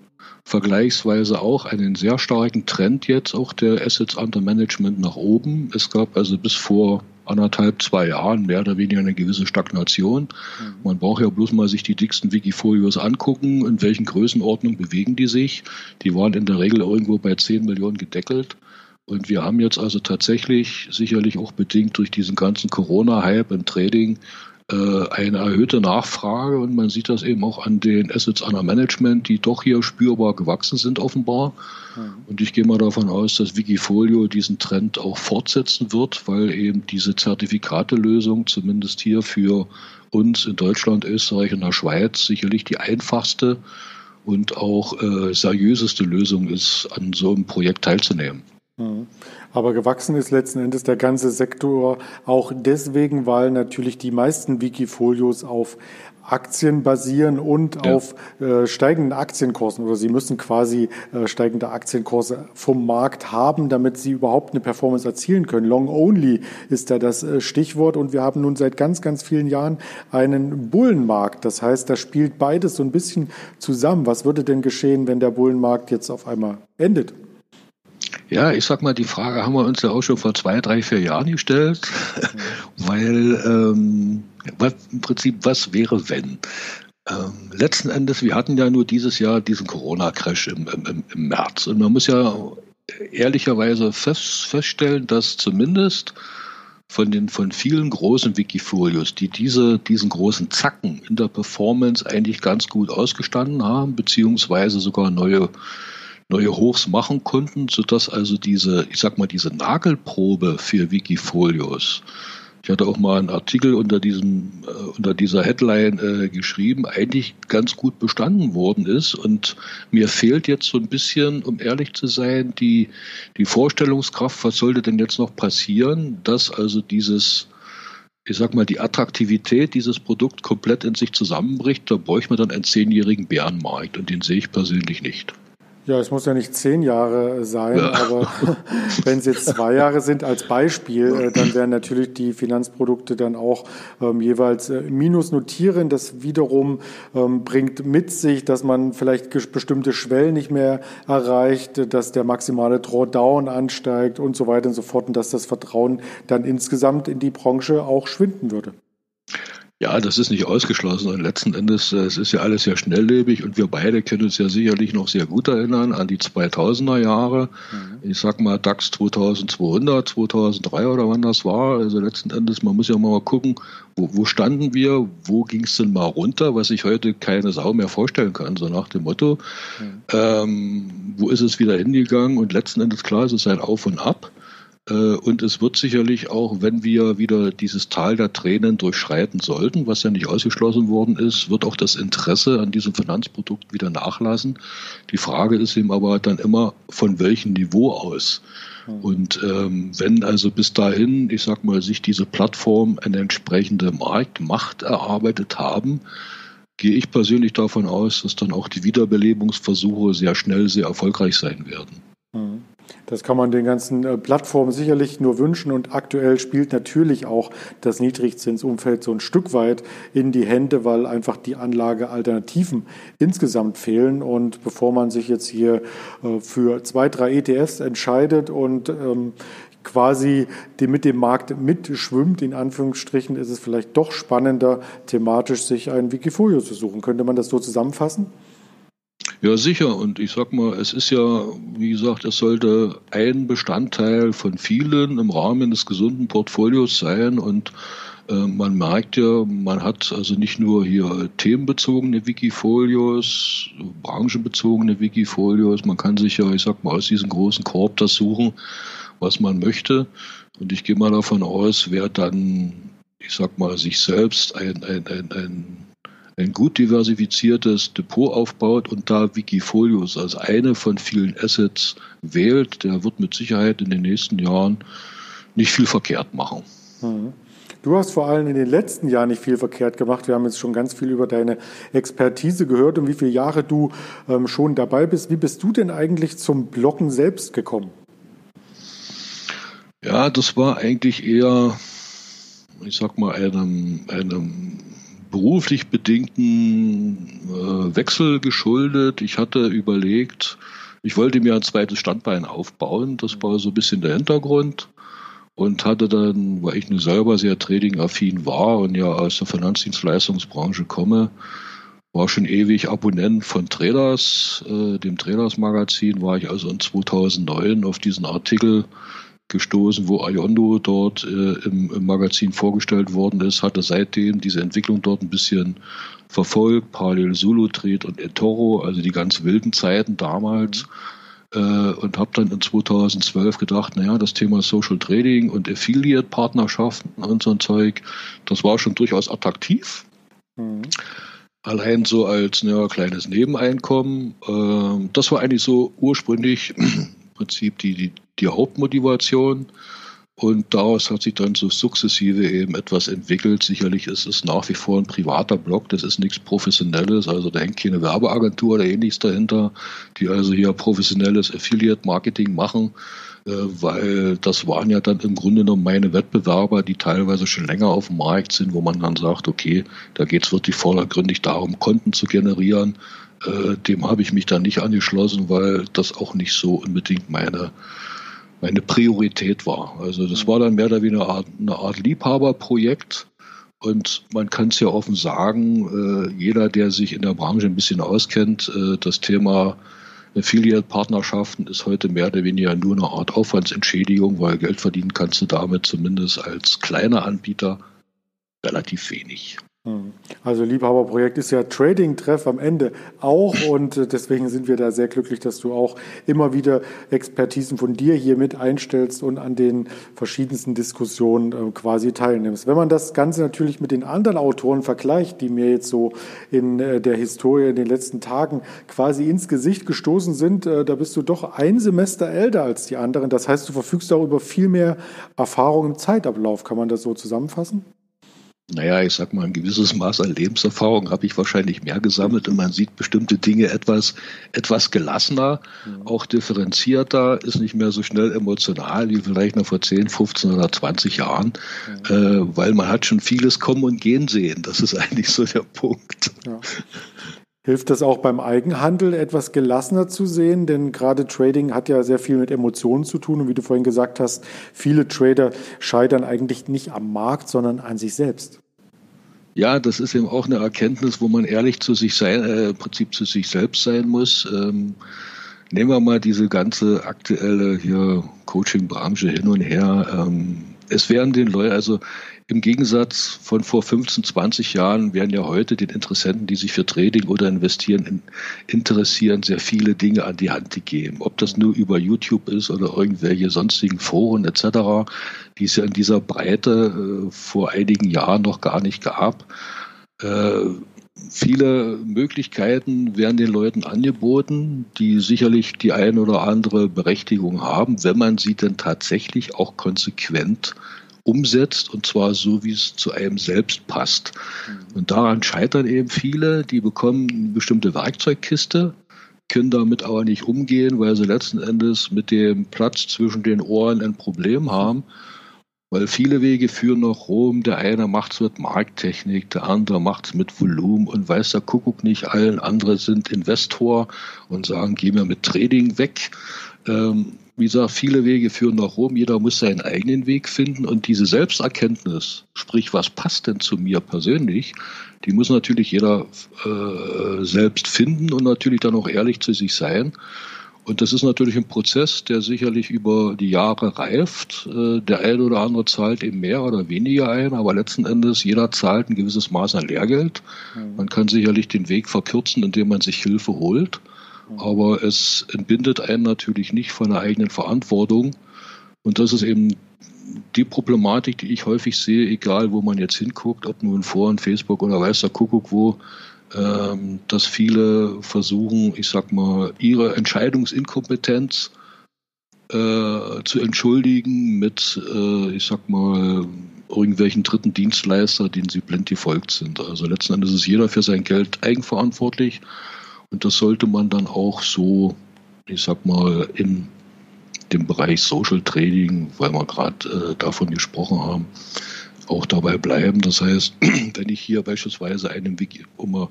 vergleichsweise auch einen sehr starken Trend jetzt auch der Assets Under Management nach oben. Es gab also bis vor anderthalb, zwei Jahren mehr oder weniger eine gewisse Stagnation. Mhm. Man braucht ja bloß mal sich die dicksten Wikifolios angucken, in welchen Größenordnungen bewegen die sich. Die waren in der Regel irgendwo bei 10 Millionen gedeckelt. Und wir haben jetzt also tatsächlich, sicherlich auch bedingt durch diesen ganzen Corona-Hype im Trading, eine erhöhte Nachfrage und man sieht das eben auch an den Assets under Management, die doch hier spürbar gewachsen sind offenbar. Mhm. Und ich gehe mal davon aus, dass Wikifolio diesen Trend auch fortsetzen wird, weil eben diese Zertifikatelösung zumindest hier für uns in Deutschland, Österreich und der Schweiz sicherlich die einfachste und auch äh, seriöseste Lösung ist, an so einem Projekt teilzunehmen. Mhm. Aber gewachsen ist letzten Endes der ganze Sektor auch deswegen, weil natürlich die meisten Wikifolios auf Aktien basieren und ja. auf äh, steigenden Aktienkursen oder sie müssen quasi äh, steigende Aktienkurse vom Markt haben, damit sie überhaupt eine Performance erzielen können. Long only ist da das äh, Stichwort und wir haben nun seit ganz, ganz vielen Jahren einen Bullenmarkt. Das heißt, da spielt beides so ein bisschen zusammen. Was würde denn geschehen, wenn der Bullenmarkt jetzt auf einmal endet? Ja, ich sag mal, die Frage haben wir uns ja auch schon vor zwei, drei, vier Jahren gestellt, weil ähm, im Prinzip, was wäre, wenn? Ähm, letzten Endes, wir hatten ja nur dieses Jahr diesen Corona-Crash im, im, im März und man muss ja ehrlicherweise fest, feststellen, dass zumindest von den von vielen großen Wikifolios, die diese, diesen großen Zacken in der Performance eigentlich ganz gut ausgestanden haben, beziehungsweise sogar neue neue Hochs machen konnten, sodass also diese, ich sag mal, diese Nagelprobe für Wikifolios, ich hatte auch mal einen Artikel unter diesem, äh, unter dieser Headline äh, geschrieben, eigentlich ganz gut bestanden worden ist. Und mir fehlt jetzt so ein bisschen, um ehrlich zu sein, die, die Vorstellungskraft, was sollte denn jetzt noch passieren, dass also dieses, ich sag mal, die Attraktivität dieses Produkt komplett in sich zusammenbricht, da bräuchte man dann einen zehnjährigen Bärenmarkt und den sehe ich persönlich nicht. Ja, es muss ja nicht zehn Jahre sein, ja. aber wenn es jetzt zwei Jahre sind als Beispiel, äh, dann werden natürlich die Finanzprodukte dann auch ähm, jeweils äh, Minus notieren. Das wiederum ähm, bringt mit sich, dass man vielleicht bestimmte Schwellen nicht mehr erreicht, dass der maximale Drawdown ansteigt und so weiter und so fort und dass das Vertrauen dann insgesamt in die Branche auch schwinden würde. Ja, das ist nicht ausgeschlossen. Und letzten Endes, äh, es ist ja alles sehr schnelllebig und wir beide können uns ja sicherlich noch sehr gut erinnern an die 2000er Jahre. Mhm. Ich sag mal DAX 2200, 2003 oder wann das war. Also letzten Endes, man muss ja mal gucken, wo, wo standen wir, wo ging es denn mal runter, was sich heute keine Sau mehr vorstellen kann, so nach dem Motto. Mhm. Ähm, wo ist es wieder hingegangen? Und letzten Endes, klar, es ist ein Auf und Ab. Äh, und es wird sicherlich auch, wenn wir wieder dieses Tal der Tränen durchschreiten sollten, was ja nicht ausgeschlossen worden ist, wird auch das Interesse an diesem Finanzprodukt wieder nachlassen. Die Frage ist eben aber dann immer, von welchem Niveau aus. Hm. Und ähm, wenn also bis dahin, ich sag mal, sich diese Plattform eine entsprechende Marktmacht erarbeitet haben, gehe ich persönlich davon aus, dass dann auch die Wiederbelebungsversuche sehr schnell sehr erfolgreich sein werden. Mhm. Das kann man den ganzen äh, Plattformen sicherlich nur wünschen und aktuell spielt natürlich auch das Niedrigzinsumfeld so ein Stück weit in die Hände, weil einfach die Anlagealternativen insgesamt fehlen und bevor man sich jetzt hier äh, für zwei, drei ETFs entscheidet und ähm, quasi mit dem Markt mitschwimmt, in Anführungsstrichen, ist es vielleicht doch spannender, thematisch sich ein Wikifolio zu suchen. Könnte man das so zusammenfassen? Ja, sicher. Und ich sag mal, es ist ja, wie gesagt, es sollte ein Bestandteil von vielen im Rahmen des gesunden Portfolios sein. Und äh, man merkt ja, man hat also nicht nur hier themenbezogene Wikifolios, branchenbezogene Wikifolios. Man kann sich ja, ich sag mal, aus diesem großen Korb das suchen, was man möchte. Und ich gehe mal davon aus, wer dann, ich sag mal, sich selbst ein, ein, ein, ein ein gut diversifiziertes Depot aufbaut und da Wikifolios als eine von vielen Assets wählt, der wird mit Sicherheit in den nächsten Jahren nicht viel verkehrt machen. Mhm. Du hast vor allem in den letzten Jahren nicht viel verkehrt gemacht. Wir haben jetzt schon ganz viel über deine Expertise gehört und wie viele Jahre du ähm, schon dabei bist. Wie bist du denn eigentlich zum Blocken selbst gekommen? Ja, das war eigentlich eher, ich sag mal, einem, einem beruflich bedingten äh, Wechsel geschuldet. Ich hatte überlegt, ich wollte mir ein zweites Standbein aufbauen. Das war so ein bisschen der Hintergrund und hatte dann, weil ich nur selber sehr trading-affin war und ja aus der Finanzdienstleistungsbranche komme, war schon ewig Abonnent von Traders, äh, dem Traders-Magazin, war ich also in 2009 auf diesen Artikel gestoßen, wo Ayondo dort äh, im, im, Magazin vorgestellt worden ist, hatte seitdem diese Entwicklung dort ein bisschen verfolgt, parallel Zulu Trade und eToro, also die ganz wilden Zeiten damals. Äh, und habe dann in 2012 gedacht, naja, das Thema Social Trading und Affiliate-Partnerschaften und so ein Zeug, das war schon durchaus attraktiv. Mhm. Allein so als naja, kleines Nebeneinkommen. Äh, das war eigentlich so ursprünglich Prinzip die, die, die Hauptmotivation. Und daraus hat sich dann so sukzessive eben etwas entwickelt. Sicherlich ist es nach wie vor ein privater Blog, das ist nichts Professionelles, also da hängt keine Werbeagentur oder ähnliches dahinter, die also hier professionelles Affiliate-Marketing machen, äh, weil das waren ja dann im Grunde genommen meine Wettbewerber, die teilweise schon länger auf dem Markt sind, wo man dann sagt, okay, da geht es wirklich vordergründig darum, Konten zu generieren. Äh, dem habe ich mich dann nicht angeschlossen, weil das auch nicht so unbedingt meine meine Priorität war. Also das war dann mehr oder weniger eine Art, eine Art Liebhaberprojekt. Und man kann es ja offen sagen, äh, jeder, der sich in der Branche ein bisschen auskennt, äh, das Thema Affiliate-Partnerschaften ist heute mehr oder weniger nur eine Art Aufwandsentschädigung, weil Geld verdienen kannst du damit zumindest als kleiner Anbieter relativ wenig. Hm. Also Liebhaberprojekt ist ja Trading-Treff am Ende auch und äh, deswegen sind wir da sehr glücklich, dass du auch immer wieder Expertisen von dir hier mit einstellst und an den verschiedensten Diskussionen äh, quasi teilnimmst. Wenn man das Ganze natürlich mit den anderen Autoren vergleicht, die mir jetzt so in äh, der Historie in den letzten Tagen quasi ins Gesicht gestoßen sind, da bist du doch ein Semester älter als die anderen. Das heißt, du verfügst auch über viel mehr Erfahrung im Zeitablauf. Kann man das so zusammenfassen? Naja, ich sag mal, ein gewisses Maß an Lebenserfahrung habe ich wahrscheinlich mehr gesammelt und man sieht bestimmte Dinge etwas, etwas gelassener, mhm. auch differenzierter, ist nicht mehr so schnell emotional wie vielleicht noch vor 10, 15 oder 20 Jahren, mhm. äh, weil man hat schon vieles kommen und gehen sehen. Das ist eigentlich so der Punkt. Ja. Hilft das auch beim Eigenhandel etwas gelassener zu sehen? Denn gerade Trading hat ja sehr viel mit Emotionen zu tun. Und wie du vorhin gesagt hast, viele Trader scheitern eigentlich nicht am Markt, sondern an sich selbst. Ja, das ist eben auch eine Erkenntnis, wo man ehrlich zu sich sein, äh, im Prinzip zu sich selbst sein muss. Ähm, nehmen wir mal diese ganze aktuelle hier Coaching-Branche hin und her. Ähm, es werden den Leuten, also im Gegensatz von vor 15, 20 Jahren werden ja heute den Interessenten, die sich für Trading oder Investieren in, interessieren, sehr viele Dinge an die Hand gegeben. Ob das nur über YouTube ist oder irgendwelche sonstigen Foren etc., die es ja in dieser Breite äh, vor einigen Jahren noch gar nicht gab. Äh, viele Möglichkeiten werden den Leuten angeboten, die sicherlich die eine oder andere Berechtigung haben, wenn man sie denn tatsächlich auch konsequent umsetzt und zwar so, wie es zu einem selbst passt. Mhm. Und daran scheitern eben viele, die bekommen eine bestimmte Werkzeugkiste, können damit aber nicht umgehen, weil sie letzten Endes mit dem Platz zwischen den Ohren ein Problem haben. Weil viele Wege führen nach Rom. Der eine macht es mit Markttechnik, der andere macht es mit Volumen und weiß der Kuckuck nicht allen. Andere sind Investor und sagen, geh mir mit Trading weg. Ähm, wie gesagt, viele Wege führen nach Rom. Jeder muss seinen eigenen Weg finden. Und diese Selbsterkenntnis, sprich, was passt denn zu mir persönlich, die muss natürlich jeder äh, selbst finden und natürlich dann auch ehrlich zu sich sein. Und das ist natürlich ein Prozess, der sicherlich über die Jahre reift. Äh, der eine oder andere zahlt eben mehr oder weniger ein, aber letzten Endes jeder zahlt ein gewisses Maß an Lehrgeld. Mhm. Man kann sicherlich den Weg verkürzen, indem man sich Hilfe holt. Aber es entbindet einen natürlich nicht von der eigenen Verantwortung. Und das ist eben die Problematik, die ich häufig sehe, egal wo man jetzt hinguckt, ob nun Foren, Facebook oder weiß der Kuckuck wo, ähm, dass viele versuchen, ich sag mal, ihre Entscheidungsinkompetenz äh, zu entschuldigen mit, äh, ich sag mal, irgendwelchen dritten Dienstleister, denen sie blind gefolgt sind. Also letzten Endes ist jeder für sein Geld eigenverantwortlich und das sollte man dann auch so, ich sag mal, in dem Bereich Social Trading, weil wir gerade äh, davon gesprochen haben, auch dabei bleiben. Das heißt, wenn ich hier beispielsweise einem Wiki, um mal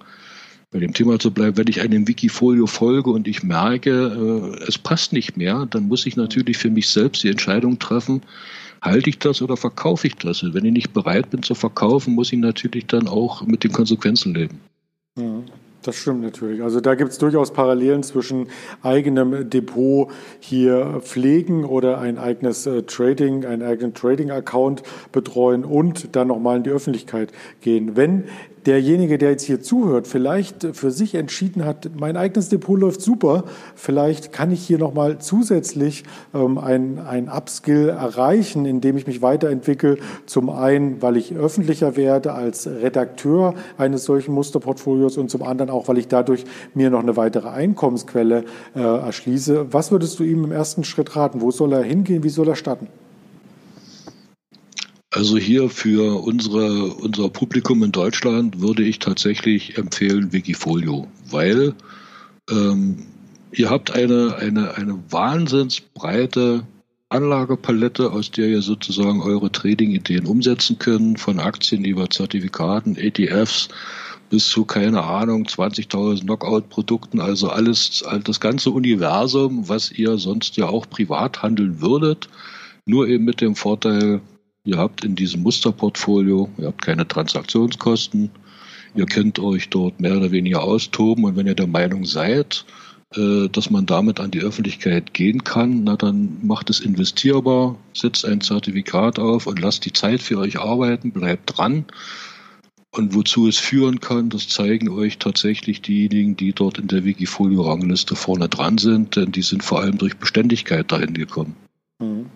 bei dem Thema zu bleiben, wenn ich einem Wikifolio folge und ich merke, äh, es passt nicht mehr, dann muss ich natürlich für mich selbst die Entscheidung treffen, halte ich das oder verkaufe ich das? Wenn ich nicht bereit bin zu verkaufen, muss ich natürlich dann auch mit den Konsequenzen leben. Mhm. Das stimmt natürlich. Also da gibt es durchaus Parallelen zwischen eigenem Depot hier pflegen oder ein eigenes äh, Trading, einen eigenen Trading-Account betreuen und dann nochmal in die Öffentlichkeit gehen. Wenn derjenige, der jetzt hier zuhört, vielleicht für sich entschieden hat, mein eigenes Depot läuft super, vielleicht kann ich hier nochmal zusätzlich ähm, ein, ein Upskill erreichen, indem ich mich weiterentwickle. Zum einen, weil ich öffentlicher werde als Redakteur eines solchen Musterportfolios und zum anderen auch, weil ich dadurch mir noch eine weitere Einkommensquelle äh, erschließe. Was würdest du ihm im ersten Schritt raten? Wo soll er hingehen? Wie soll er starten? Also hier für unsere, unser Publikum in Deutschland würde ich tatsächlich empfehlen Wikifolio, weil ähm, ihr habt eine, eine, eine wahnsinnsbreite Anlagepalette, aus der ihr sozusagen eure Trading-Ideen umsetzen könnt, von Aktien über Zertifikaten, ETFs bis zu, keine Ahnung, 20.000 Knockout-Produkten, also alles, das ganze Universum, was ihr sonst ja auch privat handeln würdet, nur eben mit dem Vorteil, Ihr habt in diesem Musterportfolio, ihr habt keine Transaktionskosten, ihr könnt euch dort mehr oder weniger austoben und wenn ihr der Meinung seid, äh, dass man damit an die Öffentlichkeit gehen kann, na dann macht es investierbar, setzt ein Zertifikat auf und lasst die Zeit für euch arbeiten, bleibt dran. Und wozu es führen kann, das zeigen euch tatsächlich diejenigen, die dort in der Wikifolio-Rangliste vorne dran sind, denn die sind vor allem durch Beständigkeit dahin gekommen.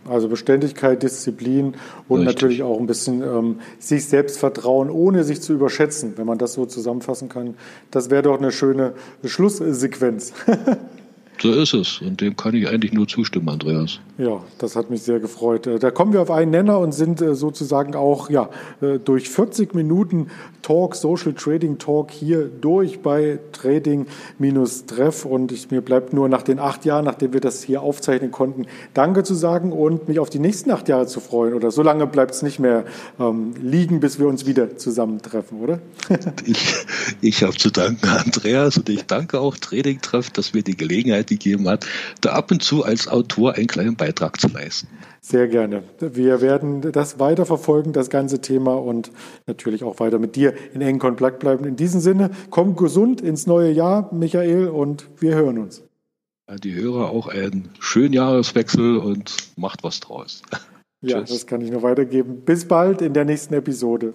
Also Beständigkeit, Disziplin und Richtig. natürlich auch ein bisschen ähm, sich selbst vertrauen, ohne sich zu überschätzen, wenn man das so zusammenfassen kann. Das wäre doch eine schöne Schlusssequenz. So ist es. Und dem kann ich eigentlich nur zustimmen, Andreas. Ja, das hat mich sehr gefreut. Äh, da kommen wir auf einen Nenner und sind äh, sozusagen auch ja, äh, durch 40 Minuten Talk, Social Trading Talk hier durch bei Trading-Treff. Und ich, mir bleibt nur nach den acht Jahren, nachdem wir das hier aufzeichnen konnten, Danke zu sagen und mich auf die nächsten acht Jahre zu freuen. Oder so lange bleibt es nicht mehr ähm, liegen, bis wir uns wieder zusammentreffen, oder? ich ich habe zu danken, Andreas, und ich danke auch Trading-Treff, dass wir die Gelegenheit Möglichkeit gegeben hat, da ab und zu als Autor einen kleinen Beitrag zu leisten. Sehr gerne. Wir werden das weiter verfolgen, das ganze Thema und natürlich auch weiter mit dir in engen Kontakt bleiben. In diesem Sinne, komm gesund ins neue Jahr, Michael, und wir hören uns. Die Hörer auch einen schönen Jahreswechsel und macht was draus. Ja, das kann ich nur weitergeben. Bis bald in der nächsten Episode.